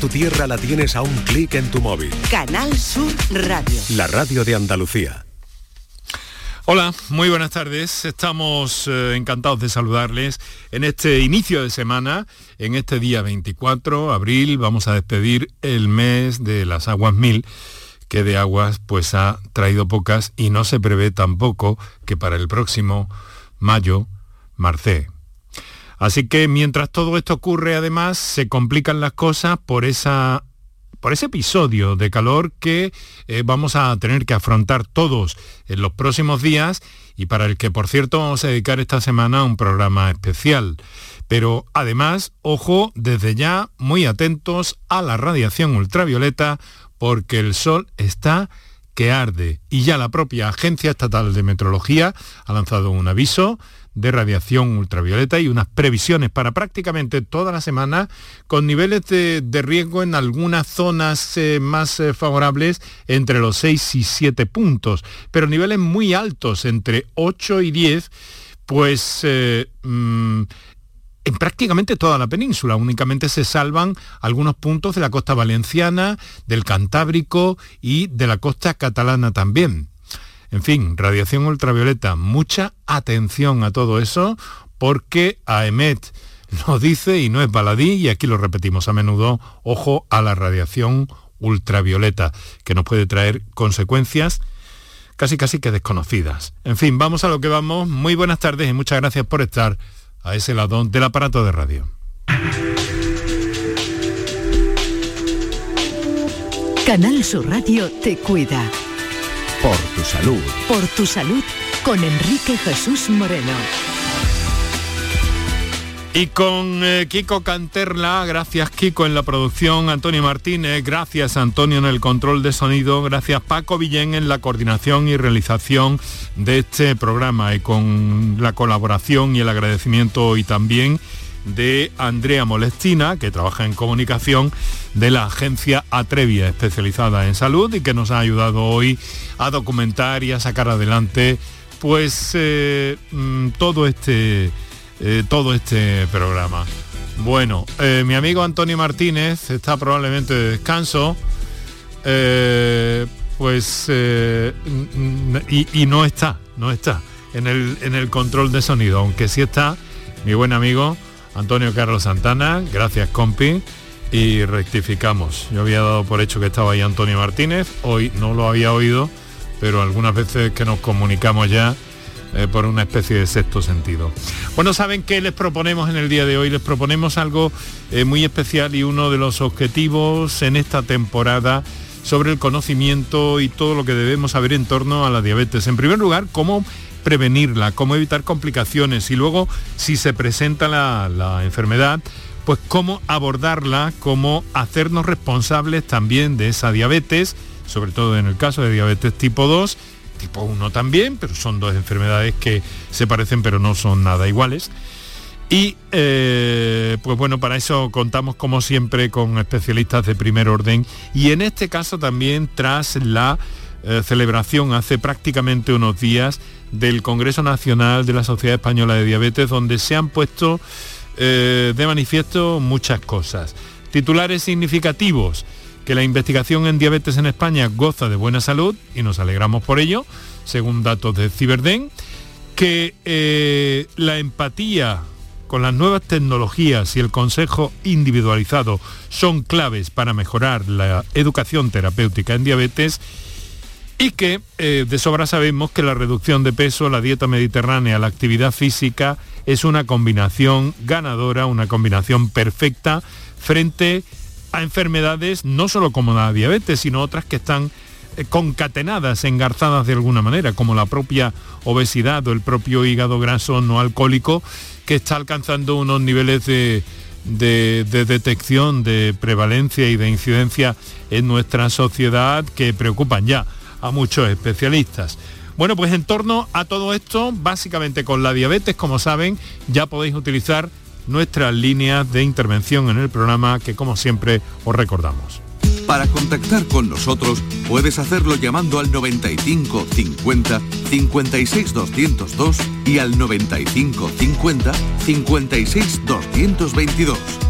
Tu tierra la tienes a un clic en tu móvil. Canal Sur Radio. La radio de Andalucía. Hola, muy buenas tardes. Estamos eh, encantados de saludarles en este inicio de semana, en este día 24 de abril. Vamos a despedir el mes de las aguas mil, que de aguas pues ha traído pocas y no se prevé tampoco que para el próximo mayo marcé. Así que mientras todo esto ocurre, además, se complican las cosas por esa por ese episodio de calor que eh, vamos a tener que afrontar todos en los próximos días y para el que, por cierto, vamos a dedicar esta semana un programa especial. Pero además, ojo, desde ya muy atentos a la radiación ultravioleta porque el sol está que arde y ya la propia Agencia Estatal de Meteorología ha lanzado un aviso de radiación ultravioleta y unas previsiones para prácticamente toda la semana con niveles de, riesgo en algunas zonas eh, más eh, favorables entre los 6 y 7 puntos, pero niveles muy altos entre 8 y 10, pues... Eh, mm, en prácticamente toda la península. Únicamente se salvan algunos puntos de la costa valenciana, del Cantábrico y de la costa catalana también. En fin, radiación ultravioleta, mucha atención a todo eso porque AEMET nos dice, y no es baladí, y aquí lo repetimos a menudo, ojo a la radiación ultravioleta, que nos puede traer consecuencias casi casi que desconocidas. En fin, vamos a lo que vamos. Muy buenas tardes y muchas gracias por estar a ese lado del aparato de radio. Canal Sur Radio te cuida. Por tu salud. Por tu salud con Enrique Jesús Moreno. Y con eh, Kiko Canterla, gracias Kiko en la producción, Antonio Martínez, gracias Antonio en el control de sonido, gracias Paco Villén en la coordinación y realización de este programa y con la colaboración y el agradecimiento hoy también de Andrea Molestina, que trabaja en comunicación de la agencia Atrevia, especializada en salud y que nos ha ayudado hoy a documentar y a sacar adelante pues eh, mm, todo este eh, todo este programa. Bueno, eh, mi amigo Antonio Martínez está probablemente de descanso. pues y, y, no está, no está en el, en el control de sonido, aunque sí está mi buen amigo Antonio Carlos Santana, gracias compi. Y rectificamos. Yo había dado por hecho que estaba ahí Antonio Martínez, hoy no lo había oído, pero algunas veces que nos comunicamos ya eh, por una especie de sexto sentido. Bueno, ¿saben qué les proponemos en el día de hoy? Les proponemos algo eh, muy especial y uno de los objetivos en esta temporada sobre el conocimiento y todo lo que debemos saber en torno a la diabetes. En primer lugar, cómo prevenirla, cómo evitar complicaciones y luego si se presenta la, enfermedad, pues cómo abordarla, cómo hacernos responsables también de esa diabetes, sobre todo en el caso de diabetes tipo 2, tipo 1 también, pero son dos enfermedades que se parecen pero no son nada iguales. Y eh, pues bueno, para eso contamos como siempre con especialistas de primer orden y en este caso también tras la eh, celebración hace prácticamente unos días del Congreso Nacional de la Sociedad Española de Diabetes, donde se han puesto eh, de manifiesto muchas cosas. Titulares significativos, que la investigación en diabetes en España goza de buena salud, y nos alegramos por ello, según datos de Ciberden, que eh, la empatía con las nuevas tecnologías y el consejo individualizado son claves para mejorar la educación terapéutica en diabetes y que eh, de sobra sabemos que la reducción de peso, la dieta mediterránea, la actividad física es una combinación ganadora, una combinación perfecta frente a enfermedades no solo como la diabetes, sino otras que están eh, concatenadas, engarzadas de alguna manera, como la propia obesidad o el propio hígado graso no alcohólico, que está alcanzando unos niveles de, de, detección, de prevalencia y de incidencia en nuestra sociedad que preocupan ya a muchos especialistas. Bueno, pues en torno a todo esto, básicamente con la diabetes, como saben, ya podéis utilizar nuestras líneas de intervención en el programa que como siempre os recordamos. Para contactar con nosotros puedes hacerlo llamando al 95 50 56 202 y al 95 50 56 222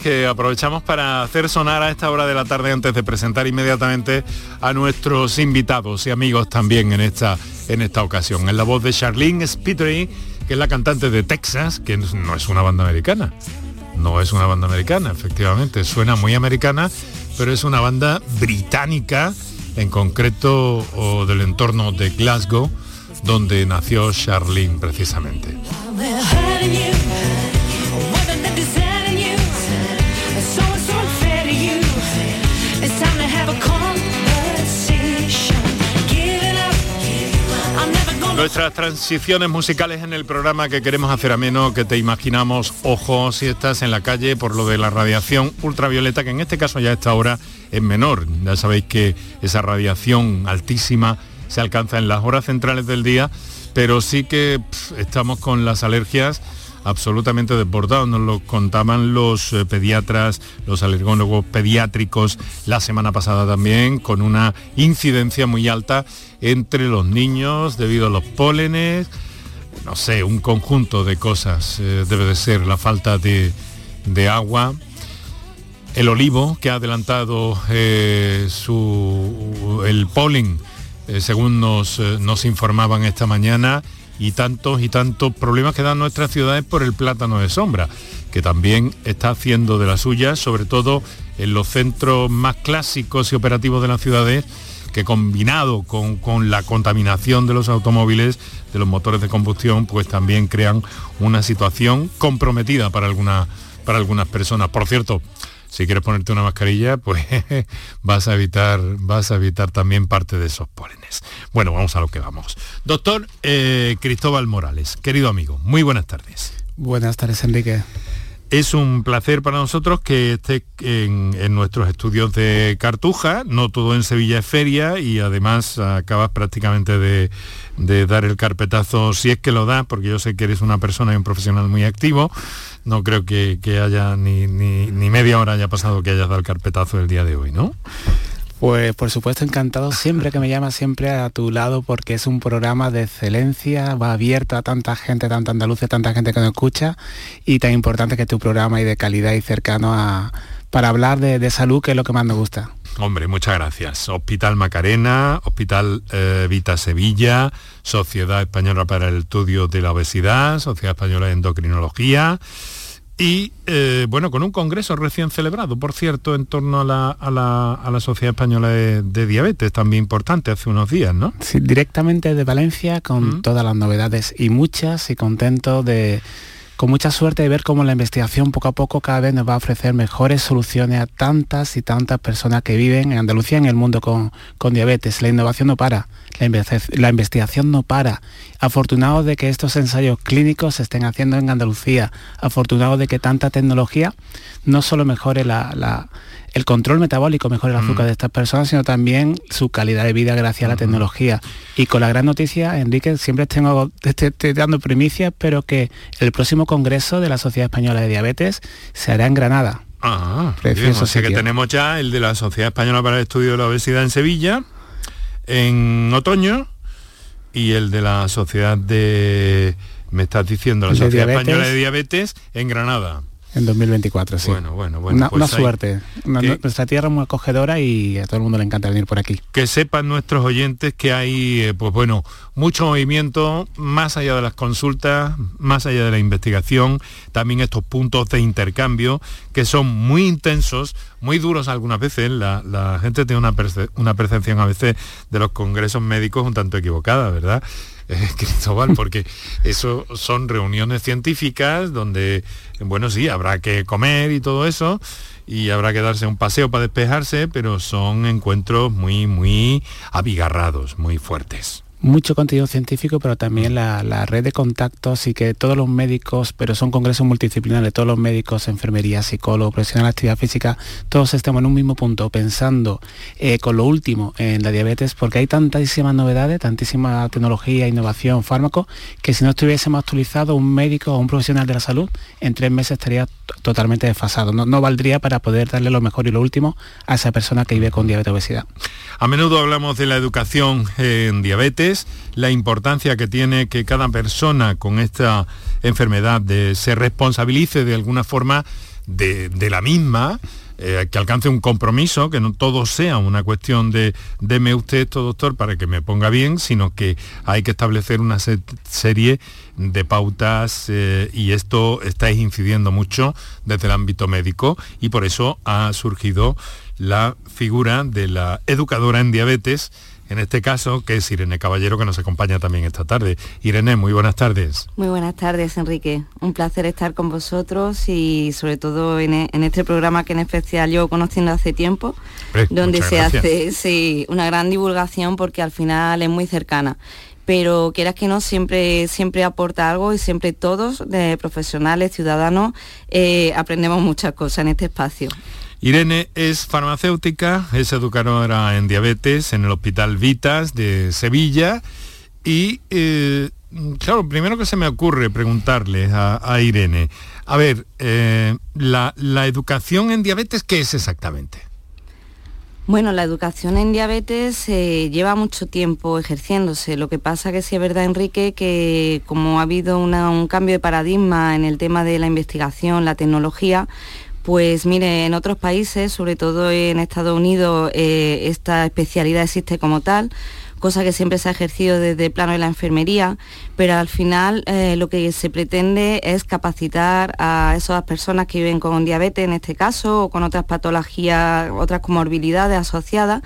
Que aprovechamos para hacer sonar a esta hora de la tarde antes de presentar inmediatamente a nuestros invitados y amigos también en esta, en esta ocasión. En la voz de Charlene Spittery, que es la cantante de Texas, que no es una banda americana. No es una banda americana, efectivamente. Suena muy americana, pero es una banda británica, en concreto o del entorno de Glasgow, donde nació Charlene precisamente. Nuestras transiciones musicales en el programa que queremos hacer a menos, que te imaginamos, ojos si estás en la calle por lo de la radiación ultravioleta, que en este caso ya esta hora es menor. Ya sabéis que esa radiación altísima se alcanza en las horas centrales del día, pero sí que estamos con las alergias absolutamente desbordados. Nos lo contaban los eh, pediatras, los alergólogos pediátricos la semana pasada también, con una incidencia muy alta entre los niños debido a los pólenes. No sé, un conjunto de cosas eh, debe de ser la falta de, agua, el olivo que ha adelantado eh, su, el polen, según nos, nos informaban esta mañana, y tantos y tantos problemas que dan nuestras ciudades por el plátano de sombra, que también está haciendo de las suyas, sobre todo en los centros más clásicos y operativos de las ciudades, que combinado con, la contaminación de los automóviles, de los motores de combustión, pues también crean una situación comprometida para, para algunas personas. Por cierto, si quieres ponerte una mascarilla, pues vas a evitar, vas a evitar también parte de esos pólenes. Bueno, vamos a lo que vamos. Doctor eh, Cristóbal Morales, querido amigo, muy buenas tardes. Buenas tardes, Enrique. Es un placer para nosotros que esté en, nuestros estudios de Cartuja, no todo en Sevilla es feria y además acabas prácticamente de, de, dar el carpetazo, si es que lo da, porque yo sé que eres una persona y un profesional muy activo, no creo que, haya ni, ni, media hora haya pasado que hayas dado el carpetazo el día de hoy, ¿no? Pues por supuesto encantado siempre que me llamas siempre a tu lado porque es un programa de excelencia, va abierto a tanta gente, tanta andaluza, tanta gente que nos escucha y tan importante que tu programa y de calidad y cercano a, para hablar de, salud que es lo que más nos gusta. Hombre, muchas gracias. Hospital Macarena, Hospital eh, Vita Sevilla, Sociedad Española para el Estudio de la Obesidad, Sociedad Española de Endocrinología y eh, bueno, con un congreso recién celebrado, por cierto, en torno a la, Sociedad Española de, Diabetes, también importante, hace unos días, ¿no? Sí, directamente de Valencia, con mm. todas las novedades y muchas, y contento de, con mucha suerte de ver cómo la investigación poco a poco cada vez nos va a ofrecer mejores soluciones a tantas y tantas personas que viven en Andalucía, en el mundo con, con diabetes. La innovación no para la, investigación no para. Afortunado de que estos ensayos clínicos se estén haciendo en Andalucía. Afortunado de que tanta tecnología no solo mejore el control metabólico, mejore el azúcar mm. de estas personas, sino también su calidad de vida gracias a la tecnología. Y con la gran noticia, Enrique, siempre tengo, estoy, dando primicias, pero que el próximo congreso de la Sociedad Española de Diabetes se hará en Granada. Ah, Precioso o sea que tenemos ya el de la Sociedad Española para el Estudio de la Obesidad en Sevilla, en otoño y el de la Sociedad de, me estás diciendo, la Sociedad Española de Diabetes en Granada. En 2024, sí. Bueno, bueno, bueno. Una, pues una suerte. Una- nuestra tierra es muy acogedora y a todo el mundo le encanta venir por aquí. que sepan nuestros oyentes que hay, eh, pues bueno, mucho movimiento más allá de las consultas, más allá de la investigación, también estos puntos de intercambio que son muy intensos, muy duros algunas veces. La, la gente tiene una, perce- una percepción a veces de los congresos médicos un tanto equivocada, ¿verdad? Eh, Cristóbal, porque eso son reuniones científicas donde, bueno, sí, habrá que comer y todo eso, y habrá que darse un paseo para despejarse, pero son encuentros muy, muy abigarrados, muy fuertes. Mucho contenido científico, pero también la, la red de contactos y que todos los médicos, pero son congresos multidisciplinares, todos los médicos, enfermería, psicólogos, profesionales de actividad física, todos estemos en un mismo punto pensando eh, con lo último en la diabetes, porque hay tantísimas novedades, tantísima tecnología, innovación, fármacos, que si no estuviésemos actualizados, un médico o un profesional de la salud en tres meses estaría totalmente desfasado. No, no valdría para poder darle lo mejor y lo último a esa persona que vive con diabetes obesidad. A menudo hablamos de la educación en diabetes, la importancia que tiene que cada persona con esta enfermedad de- se responsabilice de alguna forma de, la misma, eh, que alcance un compromiso, que no todo sea una cuestión de deme usted esto, doctor, para que me ponga bien, sino que hay que establecer una se- serie de pautas eh, y esto estáis incidiendo mucho desde el ámbito médico y por eso ha surgido la figura de la educadora en diabetes, en este caso, que es Irene Caballero, que nos acompaña también esta tarde. Irene, muy buenas tardes. Muy buenas tardes, Enrique. Un placer estar con vosotros y sobre todo en, e- en este programa que en especial yo conociendo hace tiempo, Hombre, donde se gracias. hace sí, una gran divulgación porque al final es muy cercana. Pero quieras que no, siempre, siempre aporta algo y siempre todos, de profesionales, ciudadanos, eh, aprendemos muchas cosas en este espacio. Irene es farmacéutica, es educadora en diabetes en el Hospital Vitas de Sevilla y, eh, claro, primero que se me ocurre preguntarle a, Irene, a ver, eh, la, educación en diabetes, ¿qué es exactamente? Bueno, la educación en diabetes eh, lleva mucho tiempo ejerciéndose. Lo que pasa que sí es verdad, Enrique, que como ha habido un cambio de paradigma en el tema de la investigación, la tecnología, pues mire, en otros países, sobre todo en Estados Unidos, eh, esta especialidad existe como tal cosa que siempre se ha ejercido desde el plano de la enfermería, pero al final eh, lo que se pretende es capacitar a esas personas que viven con diabetes en este caso o con otras patologías, otras comorbilidades asociadas,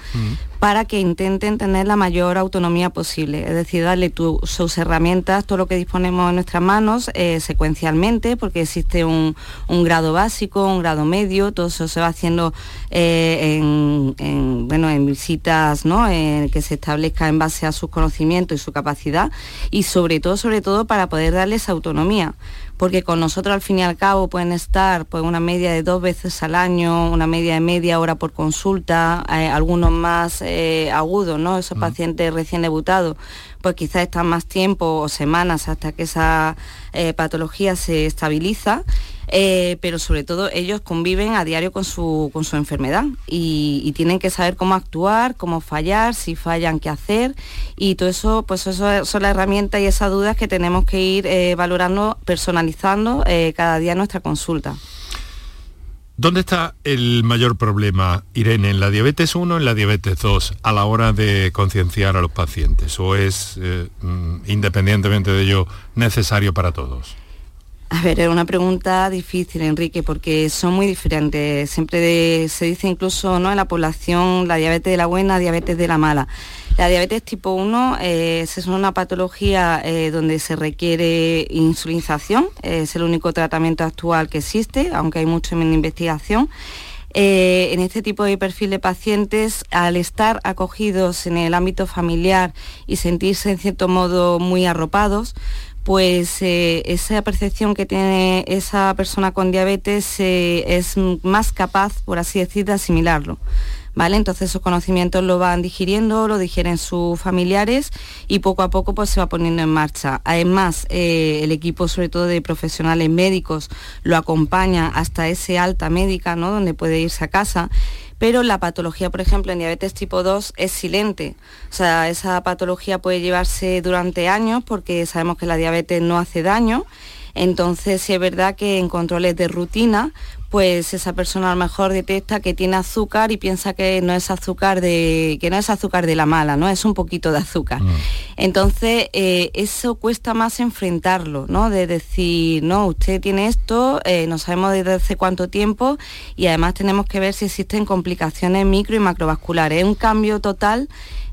para que intenten tener la mayor autonomía posible, es decir, darle sus herramientas, todo lo que disponemos en nuestras manos eh, secuencialmente, porque existe un, grado básico, un grado medio, todo eso se va haciendo eh, en, en, bueno, en visitas ¿no? Eh, que se establezca en base a sus conocimientos y su capacidad y sobre todo, sobre todo para poder darles autonomía porque con nosotros al fin y al cabo pueden estar pues una media de dos veces al año, una media de media hora por consulta, eh, algunos más eh, agudos, ¿no? Esos pacientes recién debutados, pues quizás están más tiempo o semanas hasta que esa eh, patología se estabiliza. eh, pero sobre todo ellos conviven a diario con su, con su enfermedad y, tienen que saber cómo actuar, cómo fallar, si fallan, qué hacer y todo eso, pues eso son las herramientas y esas dudas que tenemos que ir eh, valorando, personalizando cada día nuestra consulta. ¿Dónde está el mayor problema, Irene? ¿En la diabetes 1 o en la diabetes 2 a la hora de concienciar a los pacientes? ¿O es, eh, mm, independientemente de ello, necesario para todos? A ver, es una pregunta difícil, Enrique, porque son muy diferentes. Siempre se dice incluso ¿no? en la población la diabetes de la buena, diabetes de la mala. La diabetes tipo 1 eh, es una patología eh, donde se requiere insulinización, eh, es el único tratamiento actual que existe, aunque hay mucho en investigación. En este tipo de perfil de pacientes, al estar acogidos en el ámbito familiar y sentirse en cierto modo muy arropados, pues esa percepción que tiene esa persona con diabetes es más capaz, por así decir, de asimilarlo. ¿Vale? Entonces esos conocimientos lo van digiriendo, lo digieren sus familiares y poco a poco pues se va poniendo en marcha. Además, eh, el equipo sobre todo de profesionales médicos lo acompaña hasta ese alta médica, ¿no? Donde puede irse a casa pero la patología, por ejemplo, en diabetes tipo 2 es silente. O sea, esa patología puede llevarse durante años porque sabemos que la diabetes no hace daño. Entonces, sí es verdad que en controles de rutina, pues esa persona a lo mejor detecta que tiene azúcar y piensa que no es azúcar de que no es azúcar de la mala, no es un poquito de azúcar. Mm. Entonces eh, eso cuesta más enfrentarlo, ¿no? De decir no usted tiene esto, eh, no sabemos desde hace cuánto tiempo y además tenemos que ver si existen complicaciones micro y macrovasculares. Es un cambio total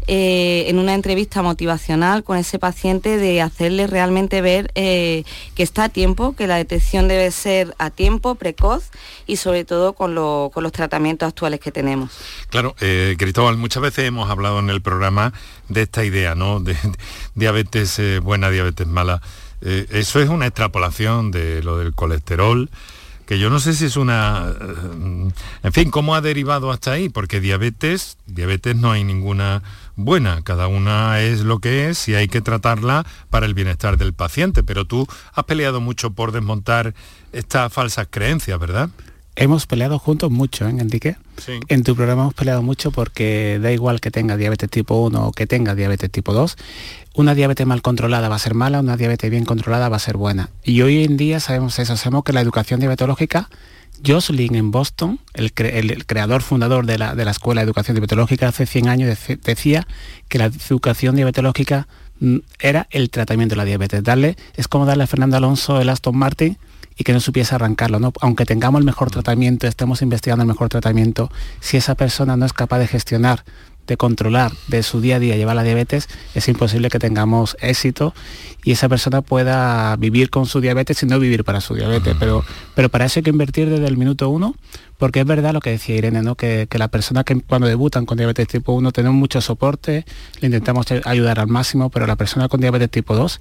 eh, en una entrevista motivacional con ese paciente de hacerle realmente ver eh, que está a tiempo, que la detección debe ser a tiempo, precoz y sobre todo con, los tratamientos actuales que tenemos. Claro, eh, Cristóbal, muchas veces hemos hablado en el programa de esta idea, ¿no? De, diabetes buena, diabetes mala. eso es una extrapolación de lo del colesterol que yo no sé si es una... En fin, ¿cómo ha derivado hasta ahí? Porque diabetes, diabetes no hay ninguna buena, cada una es lo que es y hay que tratarla para el bienestar del paciente, pero tú has peleado mucho por desmontar estas falsas creencias, ¿verdad? Hemos peleado juntos mucho, ¿eh, Enrique? Sí. En tu programa hemos peleado mucho porque da igual que tenga diabetes tipo 1 o que tenga diabetes tipo 2, una diabetes mal controlada va a ser mala, una diabetes bien controlada va a ser buena. Y hoy en día sabemos eso, sabemos que la educación diabetológica Jocelyn en Boston, el, creador fundador de la, Escuela de Educación Diabetológica hace 100 años decía que la educación diabetológica mm, era el tratamiento de la diabetes. Darle, es como darle a Fernando Alonso el Aston Martin y que no supiese arrancarlo. ¿no? Aunque tengamos el mejor tratamiento, estemos investigando el mejor tratamiento, si esa persona no es capaz de gestionar de controlar de su día a día llevar la diabetes, es imposible que tengamos éxito y esa persona pueda vivir con su diabetes y no vivir para su diabetes. Pero, pero para eso hay que invertir desde el minuto uno, porque es verdad lo que decía Irene, ¿no? que, que la persona que cuando debutan con diabetes tipo 1 tenemos mucho soporte, le intentamos ayudar al máximo, pero la persona con diabetes tipo 2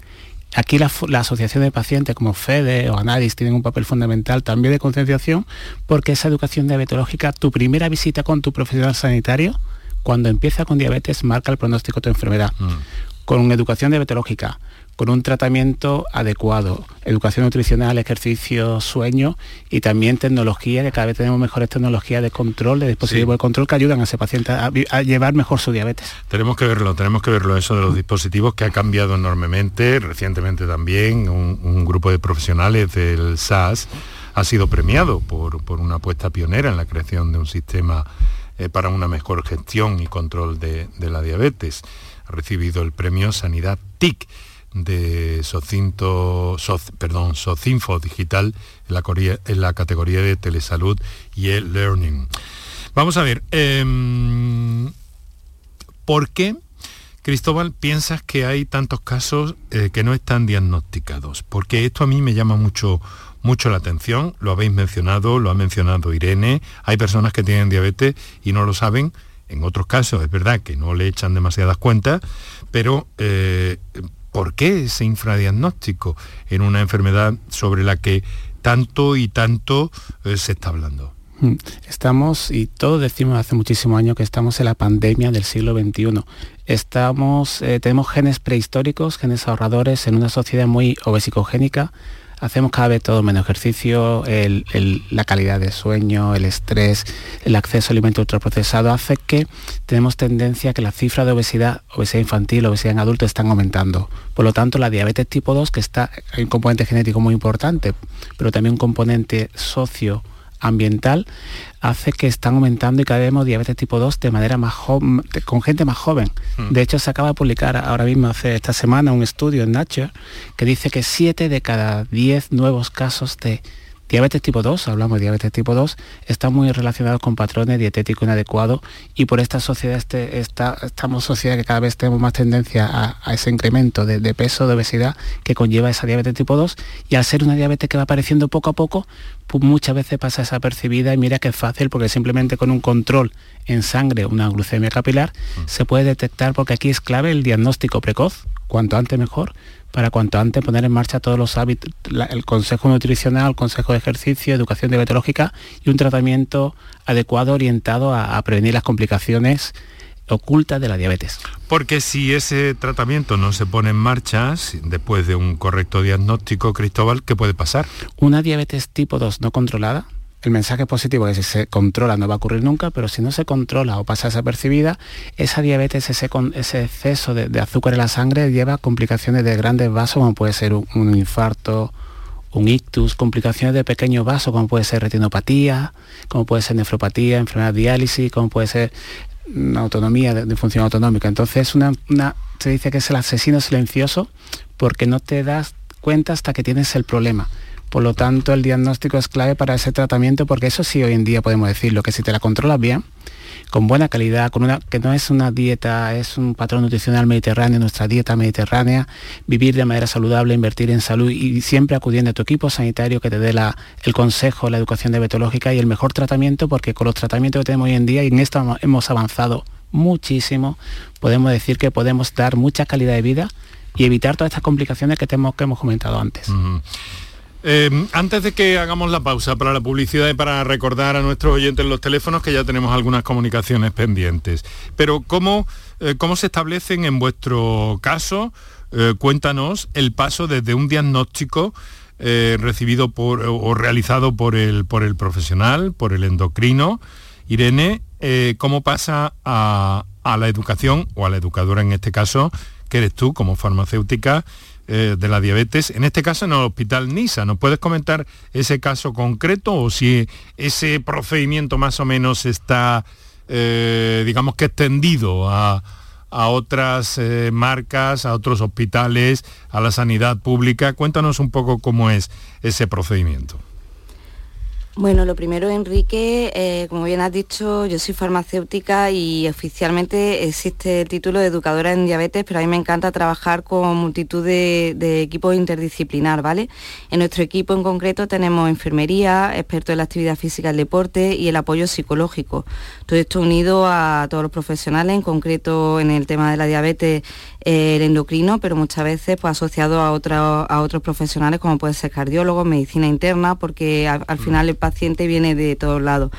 Aquí la, la, asociación de pacientes como FEDE o ANADIS tienen un papel fundamental también de concienciación porque esa educación diabetológica, tu primera visita con tu profesional sanitario, cuando empieza con diabetes marca el pronóstico de tu enfermedad. Mm. Con educación diabetológica, con un tratamiento adecuado, educación nutricional, ejercicio, sueño y también tecnología, que cada vez tenemos mejores tecnologías de control, de dispositivos de control que ayudan a ese paciente a, llevar mejor su diabetes. Tenemos que verlo, tenemos que verlo eso de los dispositivos que ha cambiado enormemente, recientemente también un, grupo de profesionales del SAS ha sido premiado por, por una apuesta pionera en la creación de un sistema eh, para una mejor gestión y control de, la diabetes. Ha recibido el premio Sanidad TIC de Socinto, perdón, Socinfo Digital en la, en la, categoría de telesalud y e-learning. Vamos a ver, em, ¿por qué, Cristóbal, piensas que hay tantos casos eh, que no están diagnosticados? Porque esto a mí me llama mucho, mucho la atención, lo habéis mencionado, lo ha mencionado Irene, hay personas que tienen diabetes y no lo saben, en otros casos es verdad que no le echan demasiadas cuentas, pero eh, ¿por qué ese infradiagnóstico en una enfermedad sobre la que tanto y tanto eh, se está hablando? Mm, estamos, y todos decimos hace muchísimos años que estamos en la pandemia del siglo XXI. Estamos, eh, tenemos genes prehistóricos, genes ahorradores en una sociedad muy obesicogénica, hacemos cada vez todo menos ejercicio, la calidad de sueño, el estrés, el acceso a alimentos ultraprocesados, hace que tenemos tendencia a que la cifra de obesidad, obesidad infantil, obesidad en adultos están aumentando. Por lo tanto, la diabetes tipo 2, que está, hay un componente genético muy importante, pero también un componente socio ambiental hace que están aumentando y cada vez vemos diabetes tipo 2 de manera más joven, con gente más joven. Hmm. De hecho, se acaba de publicar ahora mismo, hace esta semana, un estudio en Nature que dice que 7 de cada 10 nuevos casos de Diabetes tipo 2, hablamos de diabetes tipo 2, está muy relacionado con patrones dietéticos inadecuados y por esta sociedad, este, esta, estamos sociedad que cada vez tenemos más tendencia a, ese incremento de, peso, de obesidad que conlleva esa diabetes tipo 2 y al ser una diabetes que va apareciendo poco a poco, pues muchas veces pasa desapercibida y mira que es fácil porque simplemente con un control en sangre, una glucemia capilar, mm. se puede detectar porque aquí es clave el diagnóstico precoz, cuanto antes mejor, para cuanto antes poner en marcha todos los hábitos, el consejo nutricional, el consejo de ejercicio, educación diabetológica y un tratamiento adecuado orientado a, prevenir las complicaciones ocultas de la diabetes. Porque si ese tratamiento no se pone en marcha después de un correcto diagnóstico, Cristóbal, ¿qué puede pasar? Una diabetes tipo 2 no controlada el mensaje positivo es que si se controla no va a ocurrir nunca, pero si no se controla o pasa desapercibida, esa diabetes, ese, ese exceso de, azúcar en la sangre lleva complicaciones de grandes vasos, como puede ser un, infarto, un ictus, complicaciones de pequeños vasos, como puede ser retinopatía, como puede ser nefropatía, enfermedad de diálisis, como puede ser una autonomía de, función autonómica. Entonces una, se dice que es el asesino silencioso porque no te das cuenta hasta que tienes el problema. Por lo tanto, el diagnóstico es clave para ese tratamiento porque eso sí hoy en día podemos decirlo, que si te la controlas bien, con buena calidad, con una que no es una dieta, es un patrón nutricional mediterráneo, nuestra dieta mediterránea, vivir de manera saludable, invertir en salud y siempre acudiendo a tu equipo sanitario que te dé la, el consejo, la educación diabetológica y el mejor tratamiento, porque con los tratamientos que tenemos hoy en día y en esto hemos avanzado muchísimo, podemos decir que podemos dar mucha calidad de vida y evitar todas estas complicaciones que, tenemos, que hemos comentado antes. Eh, antes de que hagamos la pausa para la publicidad y para recordar a nuestros oyentes los teléfonos que ya tenemos algunas comunicaciones pendientes, pero ¿cómo, eh, cómo se establecen en vuestro caso? Eh, cuéntanos el paso desde un diagnóstico recibido por, o realizado por el, por el profesional, por el endocrino, Irene, cómo pasa a la educación o a la educadora en este caso, que eres tú como farmacéutica, eh, de la diabetes, en este caso en el Hospital NISA. ¿Nos puedes comentar ese caso concreto o si ese procedimiento más o menos está, eh, digamos que extendido a, otras eh, marcas, a otros hospitales, a la sanidad pública? Cuéntanos un poco cómo es ese procedimiento. Bueno, lo primero, Enrique, eh, como bien has dicho, yo soy farmacéutica y oficialmente existe el título de educadora en diabetes, pero a mí me encanta trabajar con multitud de, de equipos interdisciplinar, ¿vale? En nuestro equipo en concreto tenemos enfermería, expertos en la actividad física, el deporte y el apoyo psicológico. Todo esto unido a todos los profesionales, en concreto en el tema de la diabetes, el endocrino, pero muchas veces pues, asociado a, a otros profesionales como puede ser cardiólogo, medicina interna, porque al, mm. final el paciente viene de todos lados.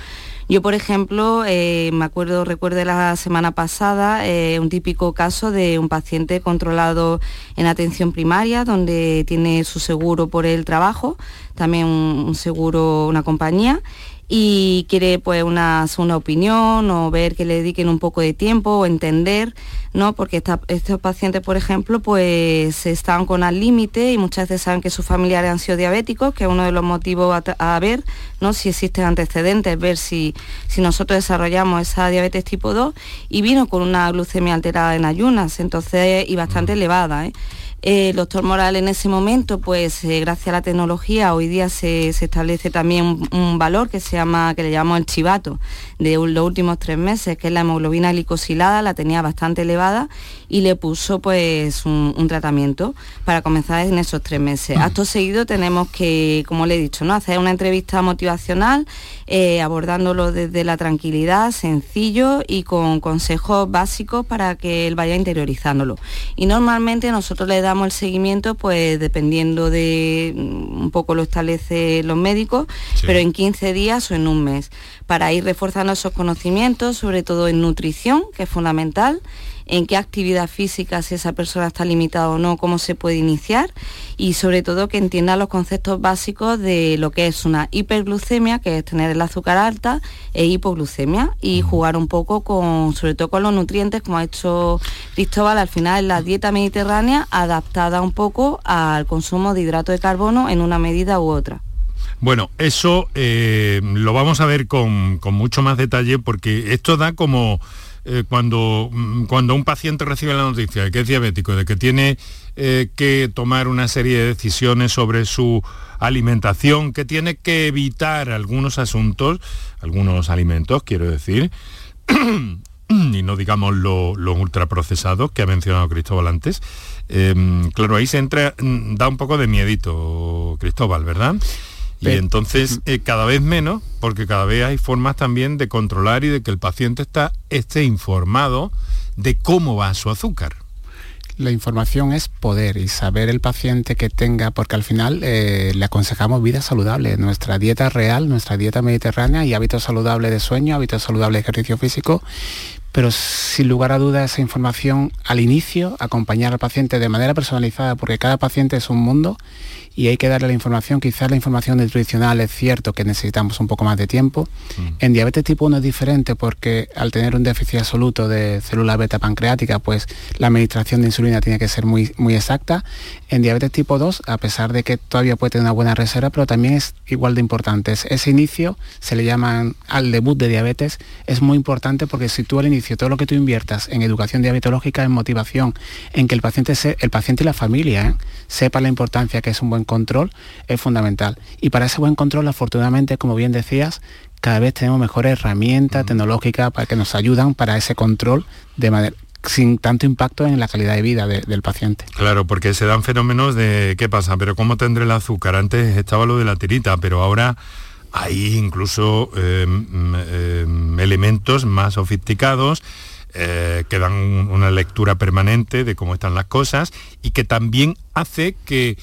Yo, por ejemplo, eh, me acuerdo, recuerdo la semana pasada eh, un típico caso de un paciente controlado en atención primaria, donde tiene su seguro por el trabajo, también un seguro, una compañía, y quiere pues una, una opinión o ver que le dediquen un poco de tiempo o entender, ¿no? Porque estos pacientes, por ejemplo, pues están con al límite y muchas veces saben que sus familiares han sido diabéticos, que es uno de los motivos a, ver, ¿no? Si existen antecedentes, ver si, si nosotros desarrollamos esa diabetes tipo 2 y vino con una glucemia alterada en ayunas, entonces y bastante elevada, ¿eh? El doctor Morales en ese momento, pues eh, gracias a la tecnología, hoy día se, establece también un, valor que se llama, que le llamamos el chivato, de los últimos tres meses, que es la hemoglobina glicosilada, la tenía bastante elevada y le puso pues un, tratamiento para comenzar en esos tres meses. Acto seguido tenemos que, como le he dicho, ¿no? hacer una entrevista motivacional, eh, abordándolo desde la tranquilidad, sencillo y con consejos básicos para que él vaya interiorizándolo. Y normalmente nosotros le damos el seguimiento pues dependiendo de mm, un poco lo establece los médicos, pero en 15 días o en un mes, para ir reforzando esos conocimientos, sobre todo en nutrición, que es fundamental, en qué actividad física, si esa persona está limitada o no, cómo se puede iniciar y sobre todo que entienda los conceptos básicos de lo que es una hiperglucemia, que es tener el azúcar alta, e hipoglucemia y jugar un poco con, sobre todo con los nutrientes, como ha hecho Cristóbal, al final la dieta mediterránea adaptada un poco al consumo de hidrato de carbono en una medida u otra. Bueno, eso eh, lo vamos a ver con, con mucho más detalle porque esto da como eh, cuando, mm, cuando un paciente recibe la noticia de que es diabético, de que tiene eh, que tomar una serie de decisiones sobre su alimentación, que tiene que evitar algunos asuntos, algunos alimentos, quiero decir, y no digamos los ultraprocesados que ha mencionado Cristóbal antes, em, claro, ahí se entra, mm, da un poco de miedito, Cristóbal, ¿verdad? Y entonces eh, cada vez menos, porque cada vez hay formas también de controlar y de que el paciente está, esté informado de cómo va su azúcar. La información es poder y saber el paciente que tenga, porque al final eh, le aconsejamos vida saludable, nuestra dieta real, nuestra dieta mediterránea y hábitos saludables de sueño, hábitos saludables de ejercicio físico, pero sin lugar a dudas esa información al inicio, acompañar al paciente de manera personalizada, porque cada paciente es un mundo y hay que darle la información. Quizás la información nutricional es cierto que necesitamos un poco más de tiempo. Mm. En diabetes tipo 1 es diferente porque al tener un déficit absoluto de célula beta pancreática, pues la administración de insulina tiene que ser muy, muy exacta. En diabetes tipo 2, a pesar de que todavía puede tener una buena reserva, pero también es igual de importante. ese inicio se le llaman al debut de diabetes, es muy importante porque si tú al inicio todo lo que tú inviertas en educación diabetológica, en motivación, en que el paciente, el paciente y la familia ¿eh? sepa la importancia que es un buen control, es fundamental. Y para ese buen control, afortunadamente, como bien decías, cada vez tenemos mejores herramientas tecnológicas para que nos ayudan para ese control de manera sin tanto impacto en la calidad de vida del paciente. Claro, porque se dan fenómenos de qué pasa, pero cómo tendré el azúcar. Antes estaba lo de la tirita, pero ahora hay incluso em, em, elementos más sofisticados eh, que dan una lectura permanente de cómo están las cosas y que también hace que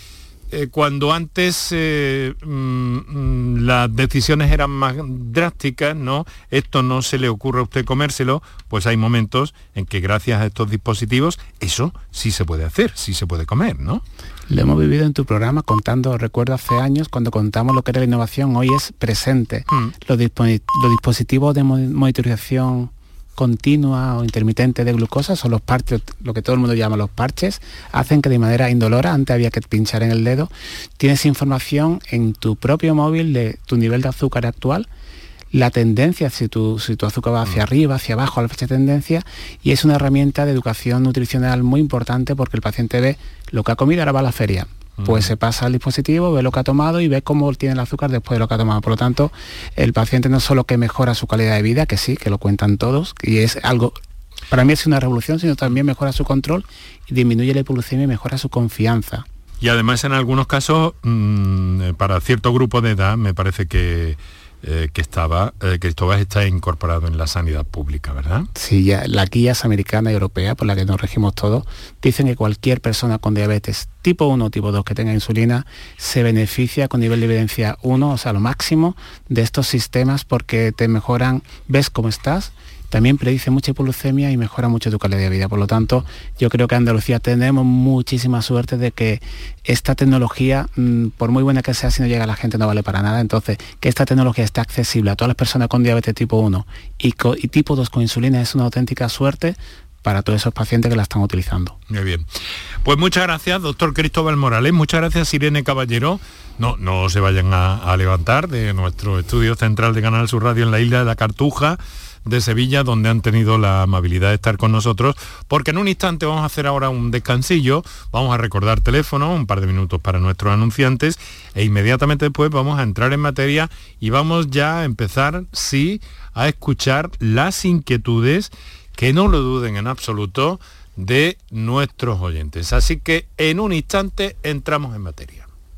eh, cuando antes eh, mm, mm, las decisiones eran más drásticas, ¿no? Esto no se le ocurre a usted comérselo, pues hay momentos en que gracias a estos dispositivos eso sí se puede hacer, sí se puede comer, ¿no? Lo hemos vivido en tu programa contando, recuerdo hace años cuando contamos lo que era la innovación, hoy es presente. Mm. Los, los dispositivos de monitorización continua o intermitente de glucosa, son los parches, lo que todo el mundo llama los parches, hacen que de manera indolora, antes había que pinchar en el dedo, tienes información en tu propio móvil de tu nivel de azúcar actual, la tendencia, si tu, si tu azúcar va hacia mm. arriba, hacia abajo, a la fecha de tendencia, y es una herramienta de educación nutricional muy importante porque el paciente ve lo que ha comido, ahora va a la feria, pues se pasa al dispositivo, ve lo que ha tomado y ve cómo tiene el azúcar después de lo que ha tomado. Por lo tanto, el paciente no solo que mejora su calidad de vida, que sí, que lo cuentan todos, y es algo, para mí es una revolución, sino también mejora su control y disminuye la hipoglucemia y mejora su confianza. Y además en algunos casos, mm, para cierto grupo de edad, me parece que eh, que estaba, eh, esto está incorporado en la sanidad pública, ¿verdad? Sí, ya, las guías americana y europea, por la que nos regimos todos, dicen que cualquier persona con diabetes tipo 1 o tipo 2 que tenga insulina se beneficia con nivel de evidencia 1, o sea, lo máximo de estos sistemas porque te mejoran, ves cómo estás, también predice mucha hipoglucemia y mejora mucho tu calidad de vida. Por lo tanto, yo creo que en Andalucía tenemos muchísima suerte de que esta tecnología, mm, por muy buena que sea, si no llega a la gente no vale para nada. Entonces, que esta tecnología esté accesible a todas las personas con diabetes tipo 1 y, tipo 2 con insulina es una auténtica suerte para todos esos pacientes que la están utilizando. Muy bien. Pues muchas gracias, doctor Cristóbal Morales. Muchas gracias, Irene Caballero. No, no se vayan a, a levantar de nuestro estudio central de Canal Sur Radio en la isla de la Cartuja de Sevilla, donde han tenido la amabilidad de estar con nosotros, porque en un instante vamos a hacer ahora un descansillo, vamos a recordar teléfono, un par de minutos para nuestros anunciantes, e inmediatamente después vamos a entrar en materia y vamos ya a empezar, sí, a escuchar las inquietudes, que no lo duden en absoluto, de nuestros oyentes. Así que en un instante entramos en materia.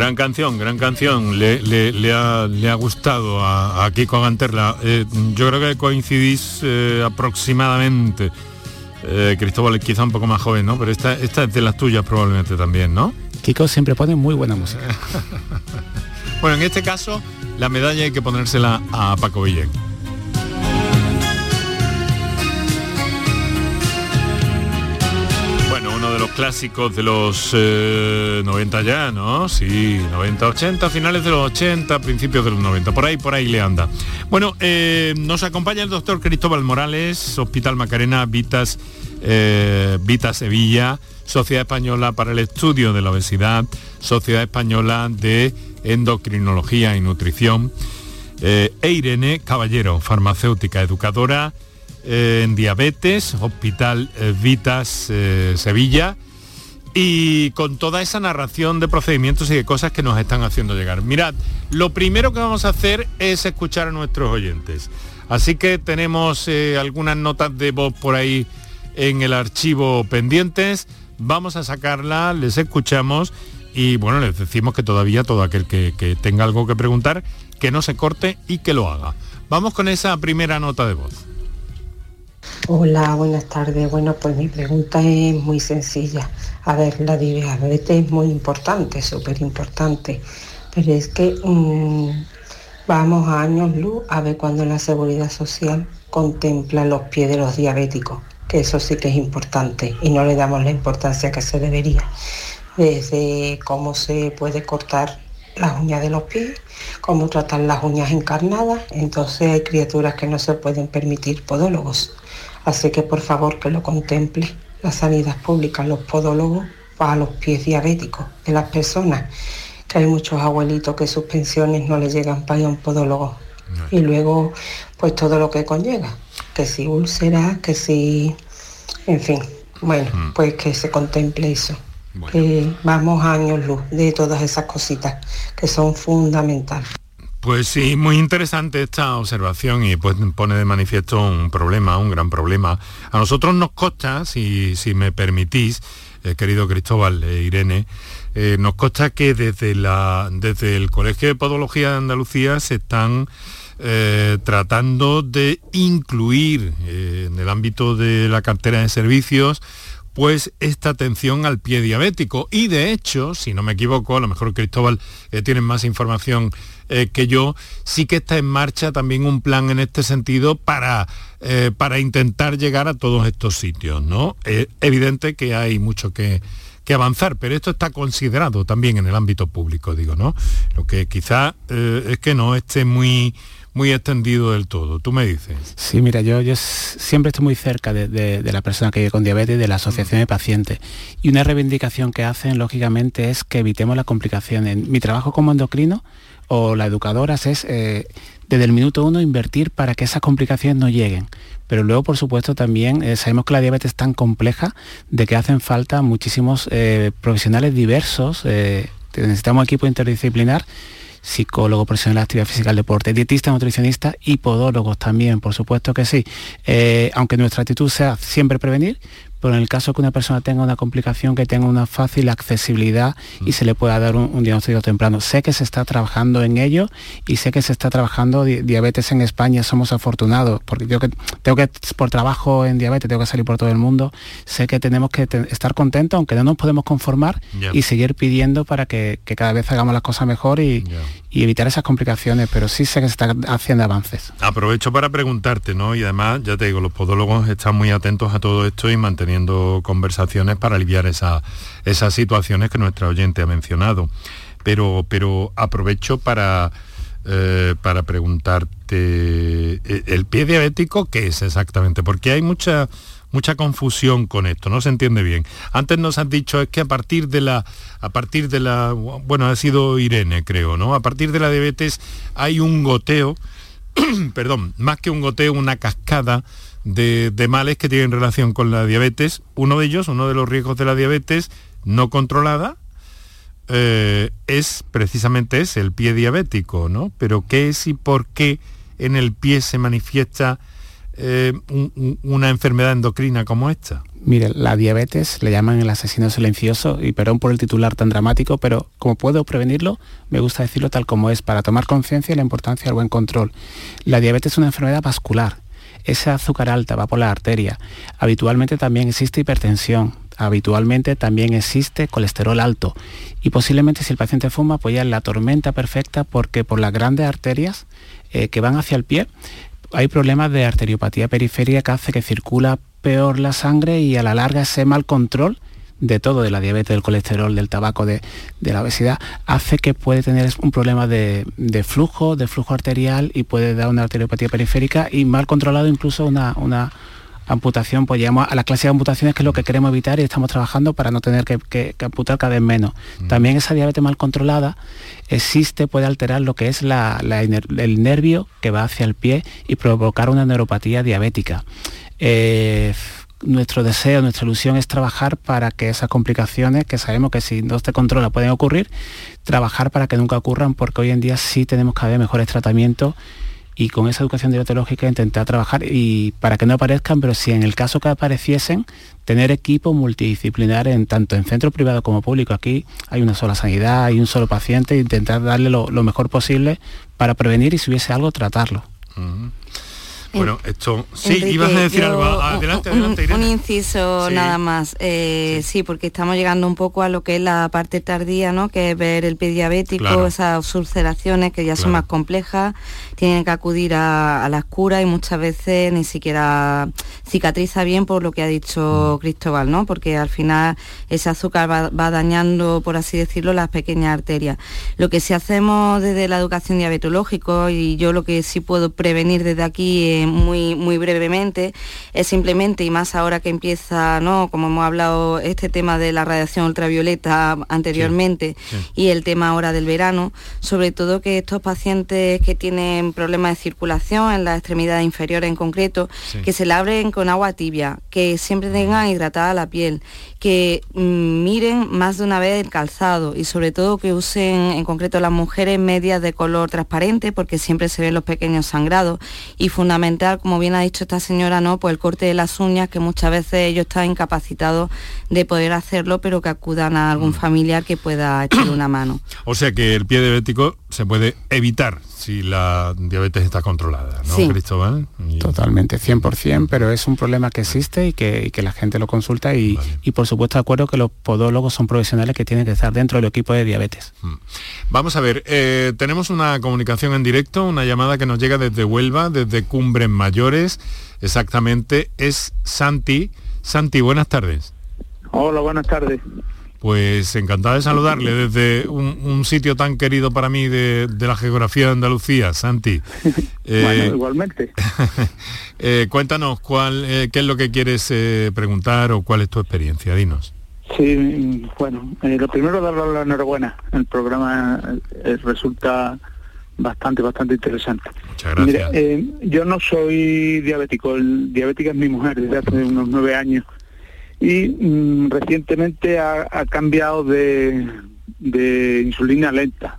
Gran canción, gran canción. Le, le- le ha, le ha gustado a, a Kiko Ganterla. Eh, yo creo que coincidís eh, aproximadamente. Eh, Cristóbal es quizá un poco más joven, ¿no? Pero esta, esta es de las tuyas probablemente también, ¿no? Kiko siempre pone muy buena música. Bueno, en este caso, la medalla hay que ponérsela a Paco Villén. Uno de los clásicos de los eh, 90 ya, ¿no? Sí, 90, 80, finales de los 80, principios de los 90, por ahí, por ahí le anda. Bueno, eh, nos acompaña el doctor Cristóbal Morales, Hospital Macarena, Vitas, eh, Vitas Sevilla, Sociedad Española para el Estudio de la Obesidad, Sociedad Española de Endocrinología y Nutrición, eh, e Irene Caballero, farmacéutica, educadora eh, en diabetes, Hospital eh, Vitas eh, Sevilla, y con toda esa narración de procedimientos y de cosas que nos están haciendo llegar. Mirad, lo primero que vamos a hacer es escuchar a nuestros oyentes. Así que tenemos algunas notas de voz por ahí en el archivo pendientes. Vamos a sacarla, les escuchamos y bueno, les decimos que todavía todo aquel que, que tenga algo que preguntar, que no se corte y que lo haga. Vamos con esa primera nota de voz. Hola, buenas tardes. Bueno, pues mi pregunta es muy sencilla. A ver, la diabetes es muy importante, súper importante, pero es que mm, vamos a años luz a ver cuando la seguridad social contempla los pies de los diabéticos, que eso sí que es importante y no le damos la importancia que se debería. Desde cómo se puede cortar las uñas de los pies, cómo tratar las uñas encarnadas, entonces hay criaturas que no se pueden permitir podólogos. Así que por favor que lo contemple la sanidad pública, los podólogos para los pies diabéticos de las personas, que hay muchos abuelitos que sus pensiones no les llegan para ir a un podólogo. Y luego, pues todo lo que conlleva, que si úlceras, que si, en fin, bueno, pues que se contemple eso. Que vamos a años luz de todas esas cositas que son fundamentales. Pues sí, muy interesante esta observación y pues pone de manifiesto un problema, un gran problema. A nosotros nos consta, si, si me permitís, eh, querido Cristóbal e Irene, eh, nos consta que desde, la, desde el Colegio de Podología de Andalucía se están eh, tratando de incluir en el ámbito de la cartera de servicios pues esta atención al pie diabético. Y de hecho, si no me equivoco, a lo mejor Cristóbal eh, tiene más información eh, que yo, sí que está en marcha también un plan en este sentido para, eh, para intentar llegar a todos estos sitios. ¿no? Es evidente que hay mucho que, que avanzar, pero esto está considerado también en el ámbito público, digo, ¿no? Lo que quizá es que no esté muy muy extendido del todo. ¿Tú me dices? Sí, mira, yo, yo siempre estoy muy cerca de, la persona que vive con diabetes, de la asociación de pacientes. Y una reivindicación que hacen, lógicamente, es que evitemos las complicaciones. Mi trabajo como endocrino o la educadora es eh, desde el minuto uno invertir para que esas complicaciones no lleguen. Pero luego, por supuesto, también eh, sabemos que la diabetes es tan compleja de que hacen falta muchísimos eh, profesionales diversos. necesitamos equipo interdisciplinar psicólogo, profesional de actividad física, el deporte, dietista, nutricionista y podólogos también, por supuesto que sí. Eh, aunque nuestra actitud sea siempre prevenir, pero en el caso que una persona tenga una complicación, que tenga una fácil accesibilidad y se le pueda dar un, diagnóstico temprano. Sé que se está trabajando en ello y sé que se está trabajando diabetes en España, somos afortunados, porque yo que tengo que, por trabajo en diabetes, tengo que salir por todo el mundo, sé que tenemos que estar contentos, aunque no nos podemos conformar y seguir pidiendo para que, cada vez hagamos las cosas mejor y, y evitar esas complicaciones, pero sí sé que se están haciendo avances. Aprovecho para preguntarte, ¿no? Y además, ya te digo, los podólogos están muy atentos a todo esto y manteniendo conversaciones para aliviar esas situaciones que nuestra oyente ha mencionado. Pero, pero aprovecho para, eh, para preguntarte, eh, ¿el pie diabético qué es exactamente? Porque hay mucha mucha confusión con esto, no se entiende bien. Antes nos han dicho es que a partir de la, a partir de la, bueno, ha sido Irene, creo, ¿no? A partir de la diabetes hay un goteo, perdón, más que un goteo, una cascada de, males que tienen relación con la diabetes. Uno de ellos, uno de los riesgos de la diabetes no controlada, eh, es precisamente ese, el pie diabético, ¿no? Pero ¿qué es y por qué en el pie se manifiesta eh, una enfermedad endocrina como esta? Mire, la diabetes le llaman el asesino silencioso y perdón por el titular tan dramático, pero como puedo prevenirlo, me gusta decirlo tal como es, para tomar conciencia y la importancia del buen control. La diabetes es una enfermedad vascular. Ese azúcar alta va por la arteria. Habitualmente también existe hipertensión. Habitualmente también existe colesterol alto. Y posiblemente si el paciente fuma, pues ya es la tormenta perfecta porque por las grandes arterias eh, que van hacia el pie, hay problemas de arteriopatía periférica que hace que circula peor la sangre y a la larga ese mal control de todo, de la diabetes, del colesterol, del tabaco, de, la obesidad, hace que puede tener un problema de, flujo, de flujo arterial y puede dar una arteriopatía periférica y mal controlado incluso una, una amputación, pues llegamos a la clase de amputaciones que es lo que queremos evitar y estamos trabajando para no tener que, amputar cada vez menos. Mm. También esa diabetes mal controlada existe, puede alterar lo que es el nervio que va hacia el pie y provocar una neuropatía diabética. Eh, nuestro deseo, nuestra ilusión es trabajar para que esas complicaciones, que sabemos que si no se controla pueden ocurrir, trabajar para que nunca ocurran, porque hoy en día sí tenemos cada vez mejores tratamientos y con esa educación diabetológica intentar trabajar y para que no aparezcan, pero si en el caso que apareciesen, tener equipo multidisciplinar en tanto en centro privado como público. Aquí hay una sola sanidad, hay un solo paciente, intentar darle lo, mejor posible para prevenir y si hubiese algo, tratarlo. Bueno, esto... Sí, ibas a decir algo. Adelante, adelante, Irene. Un, inciso nada más. Eh, sí. porque estamos llegando un poco a lo que es la parte tardía, ¿no? Que es ver el pie diabético, esas ulceraciones que ya son más complejas, tienen que acudir a, las curas y muchas veces ni siquiera cicatriza bien por lo que ha dicho mm. Cristóbal, ¿no? Porque al final ese azúcar va, va, dañando, por así decirlo, las pequeñas arterias. Lo que sí hacemos desde la educación diabetológica y yo lo que sí puedo prevenir desde aquí muy, muy brevemente, es simplemente, y más ahora que empieza, ¿no? como hemos hablado, este tema de la radiación ultravioleta anteriormente y el tema ahora del verano, sobre todo que estos pacientes que tienen problemas de circulación en la extremidad inferior en concreto, que se labren con agua tibia, que siempre tengan hidratada la piel, que mm, miren más de una vez el calzado y sobre todo que usen en concreto las mujeres medias de color transparente porque siempre se ven los pequeños sangrados y fundamental, como bien ha dicho esta señora, ¿no? Pues el corte de las uñas, que muchas veces ellos están incapacitados de poder hacerlo, pero que acudan a algún mm. familiar que pueda echarle una mano. O sea que el pie diabético se puede evitar si la diabetes está controlada, ¿no, Cristóbal? Totalmente, 100%, pero es un problema que existe y que, la gente lo consulta y, por supuesto de acuerdo que los podólogos son profesionales que tienen que estar dentro del equipo de diabetes. Mm. Vamos a ver, eh, tenemos una comunicación en directo, una llamada que nos llega desde Huelva, desde Cumbres Mayores, exactamente, es Santi. Santi, buenas tardes. Hola, buenas tardes. Pues encantado de saludarle desde un, sitio tan querido para mí de, la geografía de Andalucía, Santi. Eh, igualmente. Eh, cuéntanos cuál, eh, qué es lo que quieres preguntar o cuál es tu experiencia, dinos. Sí, bueno, lo primero darle la enhorabuena. El programa resulta bastante, bastante interesante. Muchas gracias. yo no soy diabético, el diabética es mi mujer desde hace unos nueve años y mm, recientemente ha, cambiado de, insulina lenta.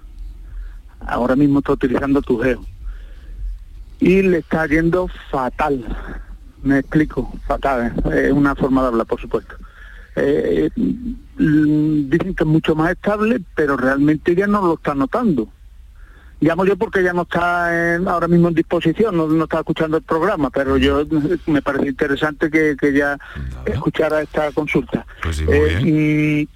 Ahora mismo está utilizando Tugeo. Y le está yendo fatal. Me explico, fatal. Es una forma de hablar, por supuesto. Eh, mm, dicen que es mucho más estable, pero realmente ya no lo está notando. Llamo yo porque ya no está ahora mismo en disposición, no, está escuchando el programa, pero yo me parece interesante que, ya escuchara esta consulta. Pues eh,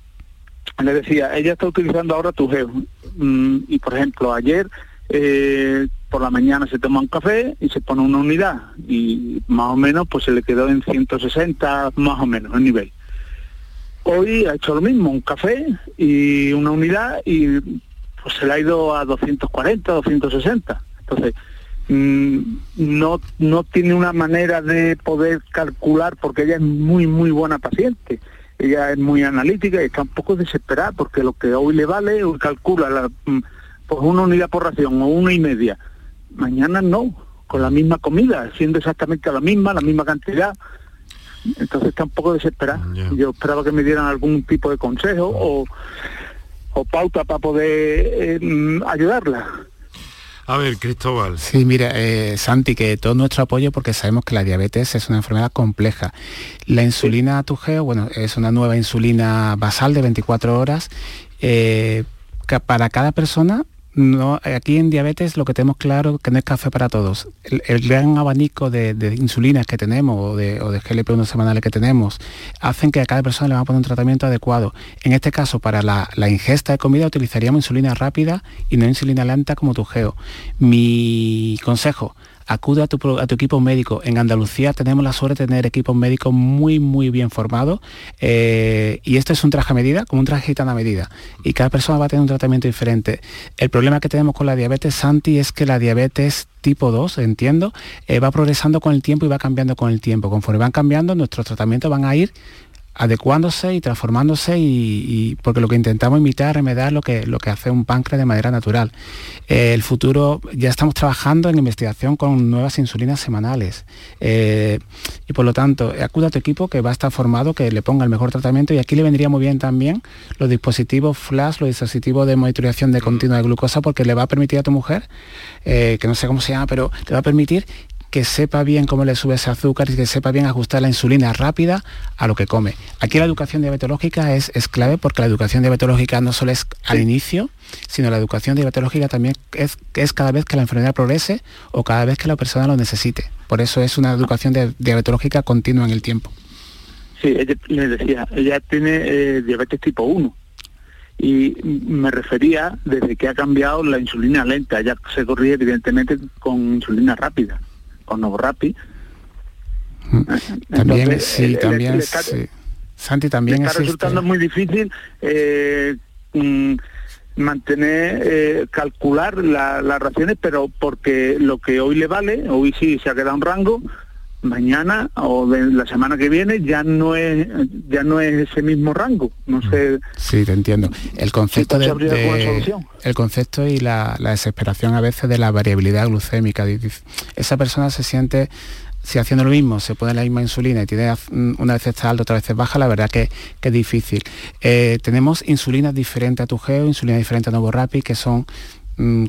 le decía, ella está utilizando ahora tu geo. Mm, y por ejemplo, ayer eh, por la mañana se toma un café y se pone una unidad y más o menos pues se le quedó en 160 más o menos el nivel. Hoy ha hecho lo mismo, un café y una unidad y pues se le ha ido a 240, 260. Entonces, mm, no, no tiene una manera de poder calcular porque ella es muy, muy buena paciente. Ella es muy analítica y está un poco desesperada porque lo que hoy le vale, hoy calcula la, pues una unidad por ración o una y media. Mañana no, con la misma comida, siendo exactamente la misma, la misma cantidad. Entonces está un poco desesperada. Yo esperaba que me dieran algún tipo de consejo o o pauta para poder eh, mm, ayudarla. A ver, Cristóbal. Sí, mira, eh, Santi, que todo nuestro apoyo porque sabemos que la diabetes es una enfermedad compleja. La insulina Tugeo, bueno, es una nueva insulina basal de 24 horas. Eh, para cada persona no, aquí en diabetes lo que tenemos claro que no es café para todos. El, gran abanico de, insulinas que tenemos o de, o de GLP-1 semanales que tenemos hacen que a cada persona le va a poner un tratamiento adecuado. En este caso, para la, ingesta de comida utilizaríamos insulina rápida y no insulina lenta como tu geo. Mi consejo, acude a tu, equipo médico. En Andalucía tenemos la suerte de tener equipos médicos muy, muy bien formados eh, y esto es un traje a medida, como un traje gitana a medida. Y cada persona va a tener un tratamiento diferente. El problema que tenemos con la diabetes, Santi, es que la diabetes tipo 2, entiendo, eh, va progresando con el tiempo y va cambiando con el tiempo. Conforme van cambiando, nuestros tratamientos van a ir adecuándose y transformándose y, porque lo que intentamos imitar, remediar lo que, lo que hace un páncreas de manera natural. Eh, el futuro, ya estamos trabajando en investigación con nuevas insulinas semanales eh, y por lo tanto acuda a tu equipo que va a estar formado, que le ponga el mejor tratamiento y aquí le vendría muy bien también los dispositivos flash, los dispositivos de monitorización de continua de glucosa porque le va a permitir a tu mujer, eh, que no sé cómo se llama, pero le va a permitir que sepa bien cómo le sube ese azúcar y que sepa bien ajustar la insulina rápida a lo que come. Aquí la educación diabetológica es, es clave porque la educación diabetológica no solo es al inicio, sino la educación diabetológica también es, es cada vez que la enfermedad progrese o cada vez que la persona lo necesite. Por eso es una educación diabetológica continua en el tiempo. Sí, ella, le decía, ella tiene eh, diabetes tipo 1 y me refería desde que ha cambiado la insulina lenta, ya se corría evidentemente con insulina rápida o no Rappi. Mm. También, sí, también, Santi también está resultando muy difícil eh, mm, mantener, eh, calcular las raciones, pero porque lo que hoy le vale, hoy sí se ha quedado un rango, mañana o de la semana que viene ya no es ya no es ese mismo rango no mm. sé sí te entiendo el concepto de, el concepto y la, desesperación a veces de la variabilidad glucémica esa persona se siente si haciendo lo mismo se pone la misma insulina y tiene una vez está alta, otra vez baja, la verdad que, es difícil. Eh, tenemos insulinas diferentes a tu geo, insulina diferente a Novo Rapid, que son mm,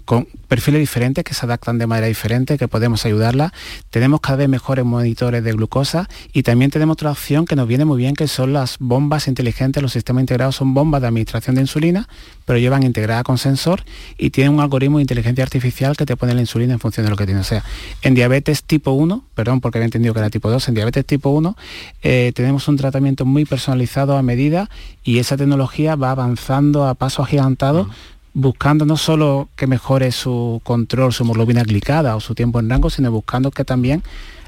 con perfiles diferentes que se adaptan de manera diferente, que podemos ayudarla. Tenemos cada vez mejores monitores de glucosa y también tenemos otra opción que nos viene muy bien, que son las bombas inteligentes. Los sistemas integrados son bombas de administración de insulina, pero llevan integrada con sensor y tienen un algoritmo de inteligencia artificial que te pone la insulina en función de lo que tiene. O sea, en diabetes tipo 1, perdón porque había entendido que era tipo 2, en diabetes tipo 1 eh, tenemos un tratamiento muy personalizado a medida y esa tecnología va avanzando a paso agigantado buscando no solo que mejore su control, su hemoglobina glicada o su tiempo en rango, sino buscando que también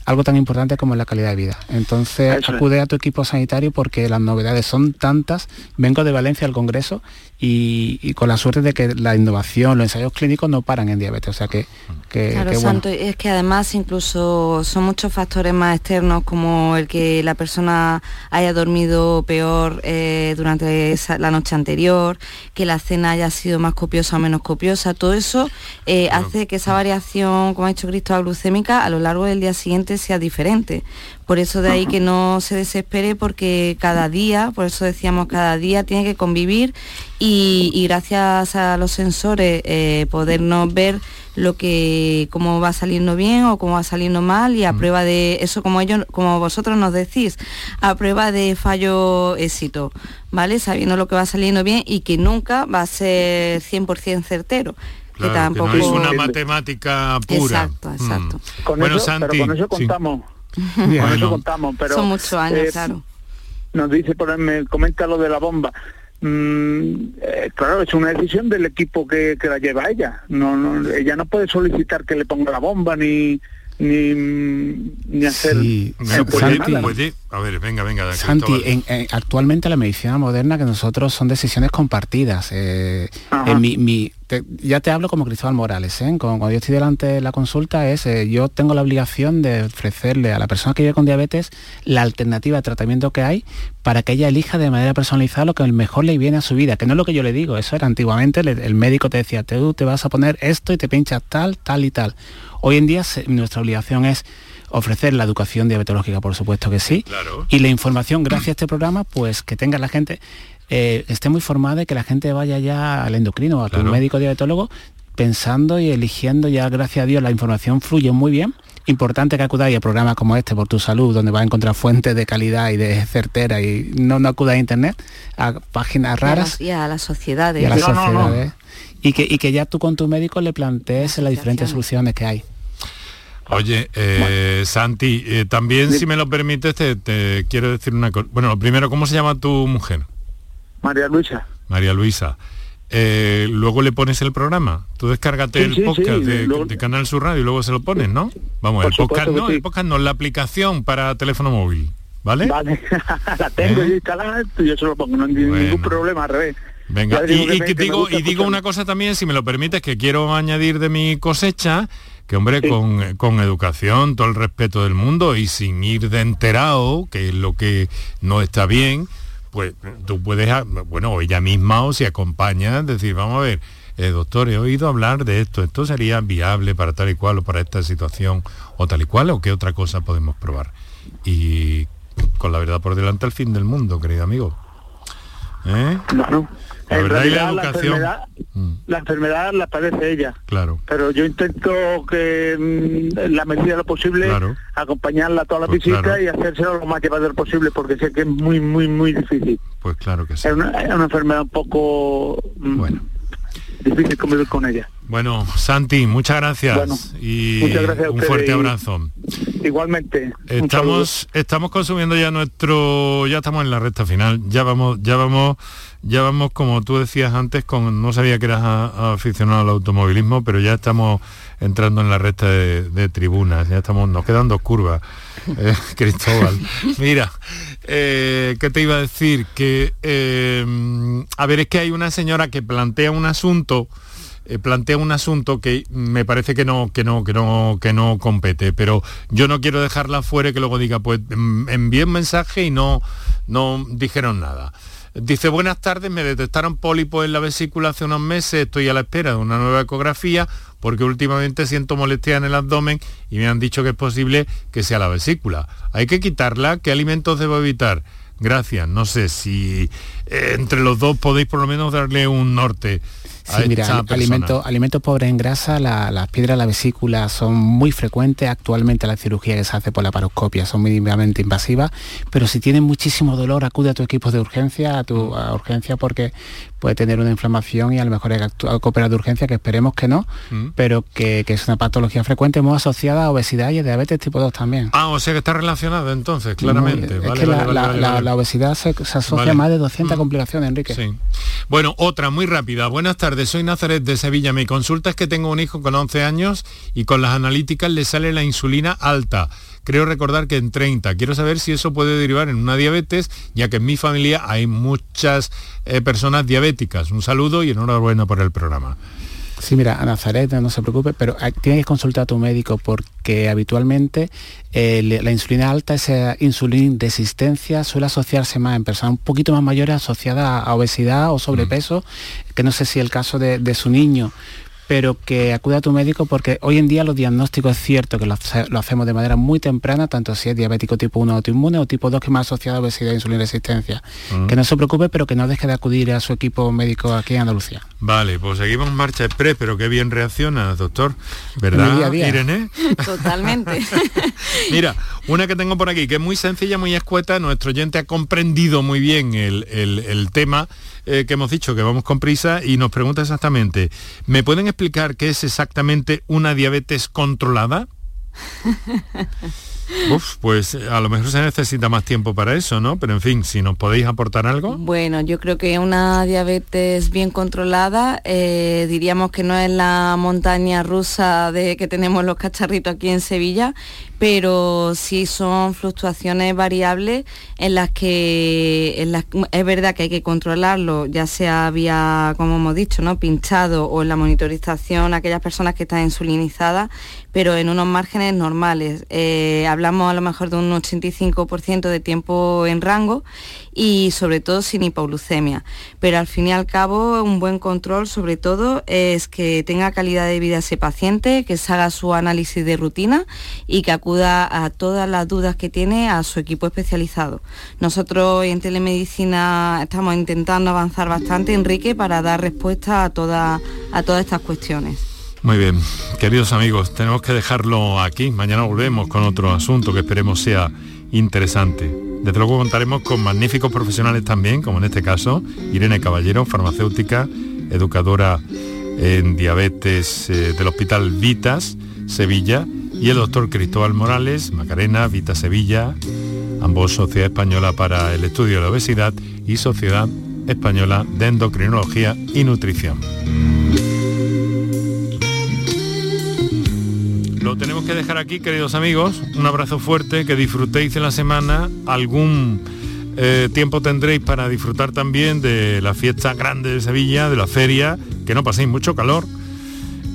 algo tan importante como la calidad de vida. Entonces, acude a tu equipo sanitario porque las novedades son tantas. Vengo de Valencia al Congreso y, con la suerte de que la innovación, los ensayos clínicos no paran en diabetes. O sea que, claro, Santo, es que además incluso son muchos factores más externos como el que la persona haya dormido peor eh, durante la noche anterior, que la cena haya sido más copiosa o menos copiosa. Todo eso eh, hace que esa variación, como ha dicho Cristo, glucémica a lo largo del día siguiente sea diferente. Por eso de ahí que no se desespere porque cada día, por eso decíamos cada día, tiene que convivir y, gracias a los sensores eh, podernos ver lo que cómo va saliendo bien o cómo va saliendo mal y a mm. prueba de eso como ellos como vosotros nos decís a prueba de fallo éxito vale sabiendo lo que va saliendo bien y que nunca va a ser 100% certero que tampoco es una matemática pura exacto exacto mm. con bueno, eso, pero con eso contamos con eso contamos, pero... Son muchos años, eh, claro. Nos dice, por me comenta lo de la bomba. Mm, eh, claro, es una decisión del equipo que, que la lleva ella. No, no, ella no puede solicitar que le ponga la bomba ni ni, ni hacer sí, a ver venga venga Santi en, actualmente la medicina moderna que nosotros son decisiones compartidas eh, en mi, mi ya te hablo como Cristóbal Morales, ¿eh? cuando yo estoy delante de la consulta es, eh, yo tengo la obligación de ofrecerle a la persona que vive con diabetes la alternativa de tratamiento que hay para que ella elija de manera personalizada lo que mejor le viene a su vida, que no es lo que yo le digo, eso era antiguamente, el, médico te decía, tú te vas a poner esto y te pinchas tal, tal y tal. Hoy en día nuestra obligación es ofrecer la educación diabetológica, por supuesto que sí, y la información gracias a este programa, pues que tenga la gente eh, esté muy formada y que la gente vaya ya al endocrino, a tu médico diabetólogo, pensando y eligiendo ya, gracias a Dios, la información fluye muy bien. Importante que acudáis a programas como este por tu salud, donde vas a encontrar fuentes de calidad y de certera y no, no acudas a internet, a páginas raras. Y a, las sociedades. Y a las sociedades. Y, que, y que ya tú con tu médico le plantees las diferentes soluciones que hay. Oye, eh, Santi, eh, también si me lo permites, te, quiero decir una cosa. Bueno, lo primero, ¿cómo se llama tu mujer? María Luisa. María Luisa. Eh, luego le pones el programa. Tú descárgate el podcast de, Canal Sur Radio y luego se lo pones, ¿no? Vamos, el podcast, no, el podcast no, la aplicación para teléfono móvil. ¿Vale? Vale, la tengo ¿Eh? instalada y yo se lo pongo, no hay ningún problema, al revés. Venga, y, digo, y digo una cosa también, si me lo permites, que quiero añadir de mi cosecha, que hombre, con, con, educación, todo el respeto del mundo y sin ir de enterado, que es lo que no está bien, pues tú puedes, ah, bueno, ella misma o si acompaña, decir, vamos a ver, eh, doctor, he oído hablar de esto, esto sería viable para tal y cual o para esta situación o tal y cual, o qué otra cosa podemos probar. Y con la verdad por delante al fin del mundo, querido amigo. ¿Eh? La verdad y la educación. Mm. La enfermedad, la, padece ella. Claro. Pero yo intento que mm, en la medida de lo posible acompañarla a toda la pues visita y hacérselo lo más llevadero posible porque sé que es muy, muy, muy difícil. Pues claro que sí. Es una, enfermedad un poco mm, bueno. Difícil convivir con ella. Bueno, Santi, muchas gracias y un fuerte abrazo. Igualmente. Estamos, estamos consumiendo ya nuestro, ya estamos en la recta final, ya vamos, ya vamos ya vamos, como tú decías antes, con, no sabía que eras aficionado al automovilismo, pero ya estamos entrando en la recta de, tribunas, ya estamos, nos quedan dos curvas, eh, Cristóbal. Mira, eh, ¿qué te iba a decir? Que, eh, a ver, es que hay una señora que plantea un asunto, plantea un asunto que me parece que no, que no, que no, que no compete, pero yo no quiero dejarla fuera y que luego diga, pues mm, envíe un mensaje y no, no dijeron nada. Dice, buenas tardes, me detectaron pólipos en la vesícula hace unos meses, estoy a la espera de una nueva ecografía porque últimamente siento molestia en el abdomen y me han dicho que es posible que sea la vesícula. ¿Hay que quitarla? ¿Qué alimentos debo evitar? Gracias. No sé si eh, entre los dos podéis por lo menos darle un norte. Sí, mira, alimentos alimento pobres en grasa, las piedras de la vesícula son muy frecuentes. Actualmente la cirugía que se hace por la paroscopia son mínimamente invasivas, pero si tienes muchísimo dolor, acude a tu equipo de urgencia, a tu a urgencia porque puede tener una inflamación y a lo mejor hay que operar de urgencia, que esperemos que no, mm. pero que, es una patología frecuente muy asociada a obesidad y a diabetes tipo 2 también. Ah, o sea que está relacionado entonces, claramente. es que la, obesidad se, asocia a más de 200 mm. complicaciones, Enrique. Sí. Bueno, otra muy rápida. Buenas tardes, soy Nazaret de Sevilla. Mi consulta es que tengo un hijo con 11 años y con las analíticas le sale la insulina alta creo recordar que en 30. Quiero saber si eso puede derivar en una diabetes, ya que en mi familia hay muchas eh, personas diabéticas. Un saludo y enhorabuena por el programa. Sí, mira, a Nazaret, no se preocupe, pero tienes que consultar a tu médico porque habitualmente eh, la insulina alta, esa insulina resistencia, suele asociarse más en personas un poquito más mayores asociadas a obesidad o sobrepeso, mm. que no sé si el caso de su niño pero que acude a tu médico porque hoy en día los diagnósticos es cierto que lo, hacemos de manera muy temprana, tanto si es diabético tipo 1 autoinmune o tipo 2 que más asociado a obesidad e insulina resistencia. Que no se preocupe, pero que no deje de acudir a su equipo médico aquí en Andalucía. Vale, pues seguimos marcha express, pero qué bien reacciona, doctor. ¿Verdad, Irene? Totalmente. Mira, una que tengo por aquí, que es muy sencilla, muy escueta, nuestro oyente ha comprendido muy bien el, el tema eh, que hemos dicho que vamos con prisa y nos pregunta exactamente, ¿me pueden explicar qué es exactamente una diabetes controlada? Uf, pues eh, a lo mejor se necesita más tiempo para eso, ¿no? Pero en fin, si nos podéis aportar algo. Bueno, yo creo que una diabetes bien controlada, eh, diríamos que no es la montaña rusa de que tenemos los cacharritos aquí en Sevilla, pero sí son fluctuaciones variables en las que es verdad que hay que controlarlo, ya sea vía, como hemos dicho, ¿no? pinchado o en la monitorización aquellas personas que están insulinizadas, pero en unos márgenes normales. Eh, hablamos a lo mejor de un 85% de tiempo en rango y sobre todo sin hipoglucemia. Pero al fin y al cabo un buen control sobre todo es que tenga calidad de vida ese paciente, que se haga su análisis de rutina y que acuda a todas las dudas que tiene a su equipo especializado. Nosotros en telemedicina estamos intentando avanzar bastante, Enrique, para dar respuesta a, a todas estas cuestiones. Muy bien, queridos amigos, tenemos que dejarlo aquí. Mañana volvemos con otro asunto que esperemos sea interesante. Desde luego contaremos con magníficos profesionales también, como en este caso, Irene Caballero, farmacéutica, educadora en diabetes eh, del Hospital Vitas, Sevilla, y el doctor Cristóbal Morales, Macarena, Vita Sevilla, ambos Sociedad Española para el Estudio de la Obesidad y Sociedad Española de Endocrinología y Nutrición. Lo tenemos que dejar aquí, queridos amigos. Un abrazo fuerte, que disfrutéis de la semana. Algún eh, tiempo tendréis para disfrutar también de la fiesta grande de Sevilla, de la feria, que no paséis mucho calor.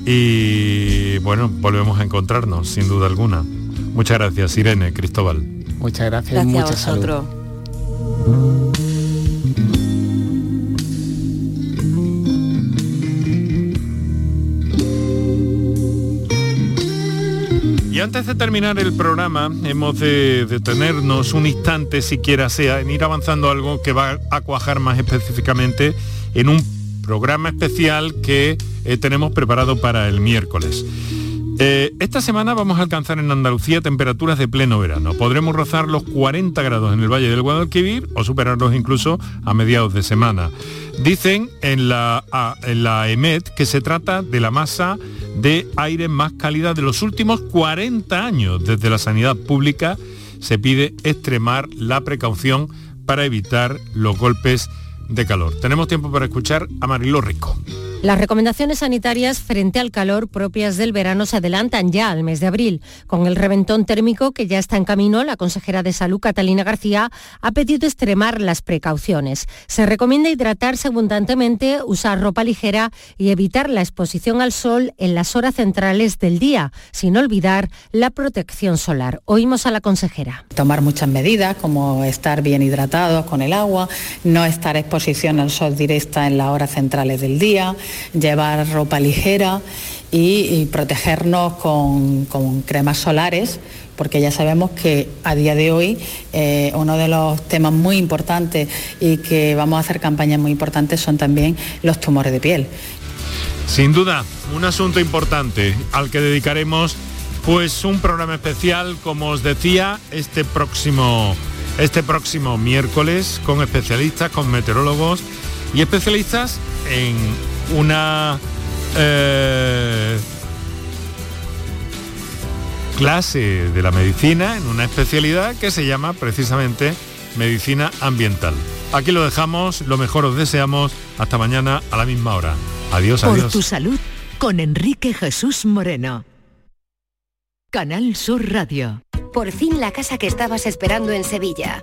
Y bueno, volvemos a encontrarnos, sin duda alguna. Muchas gracias, Irene, Cristóbal. Muchas gracias, gracias a Y antes de terminar el programa, hemos de detenernos un instante, siquiera sea, en ir avanzando algo que va a cuajar más específicamente en un programa especial que eh, tenemos preparado para el miércoles. Eh, esta semana vamos a alcanzar en Andalucía temperaturas de pleno verano. Podremos rozar los 40 grados en el Valle del Guadalquivir o superarlos incluso a mediados de semana. Dicen en la, en la EMET que se trata de la masa de aire más cálida de los últimos 40 años. Desde la sanidad pública se pide extremar la precaución para evitar los golpes de calor. Tenemos tiempo para escuchar a Marilo Rico. Las recomendaciones sanitarias frente al calor propias del verano se adelantan ya al mes de abril. Con el reventón térmico que ya está en camino, la consejera de Salud, Catalina García, ha pedido extremar las precauciones. Se recomienda hidratarse abundantemente, usar ropa ligera y evitar la exposición al sol en las horas centrales del día, sin olvidar la protección solar. Oímos a la consejera. Tomar muchas medidas, como estar bien hidratados con el agua, no estar exposición al sol directa en las horas centrales del día, llevar ropa ligera y, protegernos con, cremas solares porque ya sabemos que a día de hoy eh, uno de los temas muy importantes y que vamos a hacer campañas muy importantes son también los tumores de piel. Sin duda, un asunto importante al que dedicaremos pues un programa especial, como os decía, este próximo, este próximo miércoles con especialistas, con meteorólogos y especialistas en una eh, clase de la medicina, en una especialidad que se llama precisamente medicina ambiental. Aquí lo dejamos, lo mejor os deseamos, hasta mañana a la misma hora. Adiós, Por adiós. tu salud con Enrique Jesús Moreno. Canal Sur Radio. Por fin la casa que estabas esperando en Sevilla.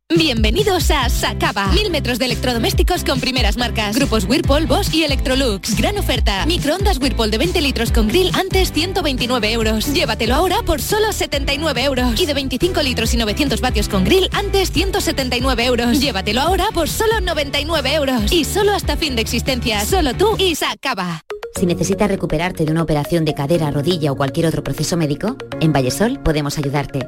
Bienvenidos a Sacaba. Mil metros de electrodomésticos con primeras marcas. Grupos Whirlpool, Bosch y Electrolux. Gran oferta. Microondas Whirlpool de 20 litros con grill antes 129 euros. Llévatelo ahora por solo 79 euros. Y de 25 litros y 900 vatios con grill antes 179 euros. Llévatelo ahora por solo 99 euros. Y solo hasta fin de existencia. Solo tú y Sacaba. Si necesitas recuperarte de una operación de cadera, rodilla o cualquier otro proceso médico, en Vallesol podemos ayudarte.